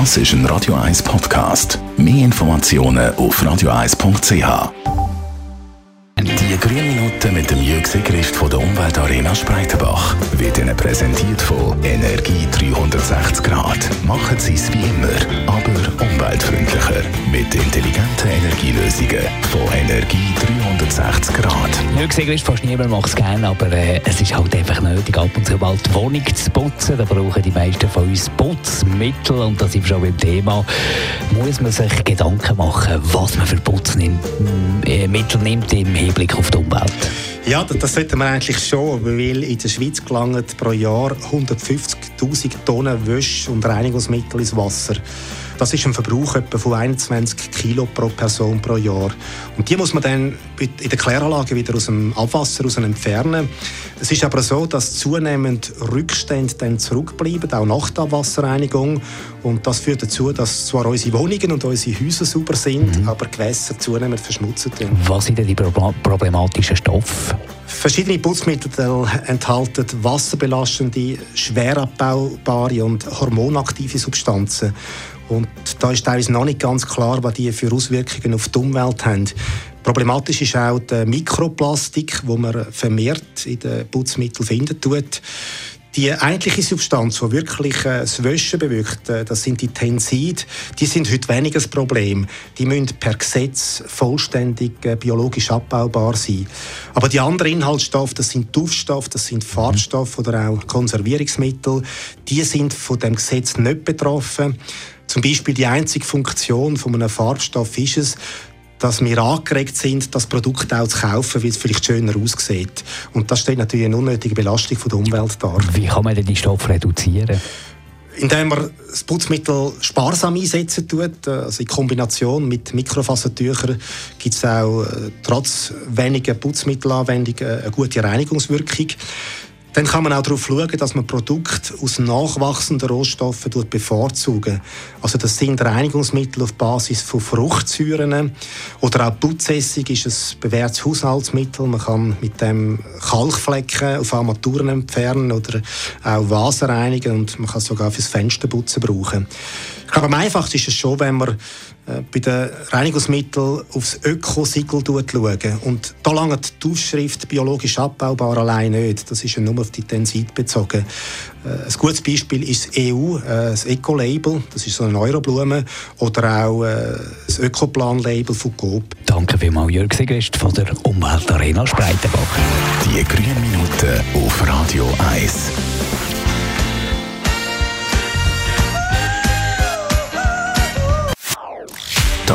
Das ist ein Radio 1 Podcast. Mehr Informationen auf radio1.ch. Die grünen Minuten mit dem Jürg Grift von der Umweltarena Spreitenbach wird Ihnen präsentiert von Energie 360 Grad. Machen Sie es wie immer, aber umweltfreundlicher. Intelligenten Energielösungen von Energie 360 Grad. Jürg Grift, fast niemand macht es gerne, aber äh, es ist halt einfach nötig, ab und zu mal die Wohnung zu putzen. Da brauchen die meisten von uns Putzmittel und da sind wir schon beim Thema. Muss man sich Gedanken machen, was man für Putzmittel nimmt im Hinblick auf die Umwelt? Ja, das sollten wir eigentlich schon, weil in der Schweiz gelangen pro Jahr 150'000 Tonnen Wäsche und Reinigungsmittel ins Wasser. Das ist ein Verbrauch etwa von 21 Kilo pro Person pro Jahr. Und die muss man dann in der Kläranlage wieder aus dem Abwasser raus entfernen. Es ist aber so, dass zunehmend Rückstände dann zurückbleiben, auch nach der Abwasserreinigung. Und das führt dazu, dass zwar unsere Wohnungen und unsere Häuser sauber sind, mhm. aber Gewässer zunehmend verschmutzt werden. Was sind denn die problematischen Stoffe? Verschiedene Putzmittel enthalten wasserbelastende, schwer abbaubare und hormonaktive Substanzen. Und da ist teilweise noch nicht ganz klar, was die für Auswirkungen auf die Umwelt haben. Problematisch ist auch die Mikroplastik, wo man vermehrt in den Putzmitteln finden tut. Die eigentliche Substanz, die wirklich äh, das Wäschen bewirkt, äh, das sind die Tenside, die sind heute weniger das Problem. Die müssen per Gesetz vollständig äh, biologisch abbaubar sein. Aber die anderen Inhaltsstoffe, das sind Duftstoffe, das sind Farbstoffe oder auch Konservierungsmittel, die sind von dem Gesetz nicht betroffen. Zum Beispiel die einzige Funktion von einem Farbstoff ist es, dass wir angeregt sind, das Produkt auch zu kaufen, weil es vielleicht schöner aussieht. Und das stellt natürlich eine unnötige Belastung von der Umwelt dar. Wie kann man denn die Stoffe reduzieren? Indem man das Putzmittel sparsam einsetzen tut, also in Kombination mit Mikrofasertüchern, gibt es auch äh, trotz weniger Putzmittelanwendung äh, eine gute Reinigungswirkung. Dann kann man auch darauf schauen, dass man Produkte aus nachwachsenden Rohstoffen bevorzugen. Also das sind Reinigungsmittel auf Basis von Fruchtsäuren oder auch Putzessig ist ein bewährtes Haushaltsmittel. Man kann mit dem Kalkflecken auf Armaturen entfernen oder auch Vasen reinigen und man kann sogar fürs Fensterputzen brauchen. Ich glaube, am einfachsten ist es schon, wenn man äh, bei den Reinigungsmitteln aufs Ökosiegel schauen. Und da langt die Aufschrift biologisch abbaubar allein nicht. Das ist ja nur auf die Tensid bezogen. Äh, ein gutes Beispiel ist das EU, äh, das Eco-Label, das ist so eine Euroblume, oder auch das Ökoplan-Label von Coop. Danke vielmals, Jörg Sigrist von der Umweltarena Spreitenbach. Die grünen Minuten auf Radio 1.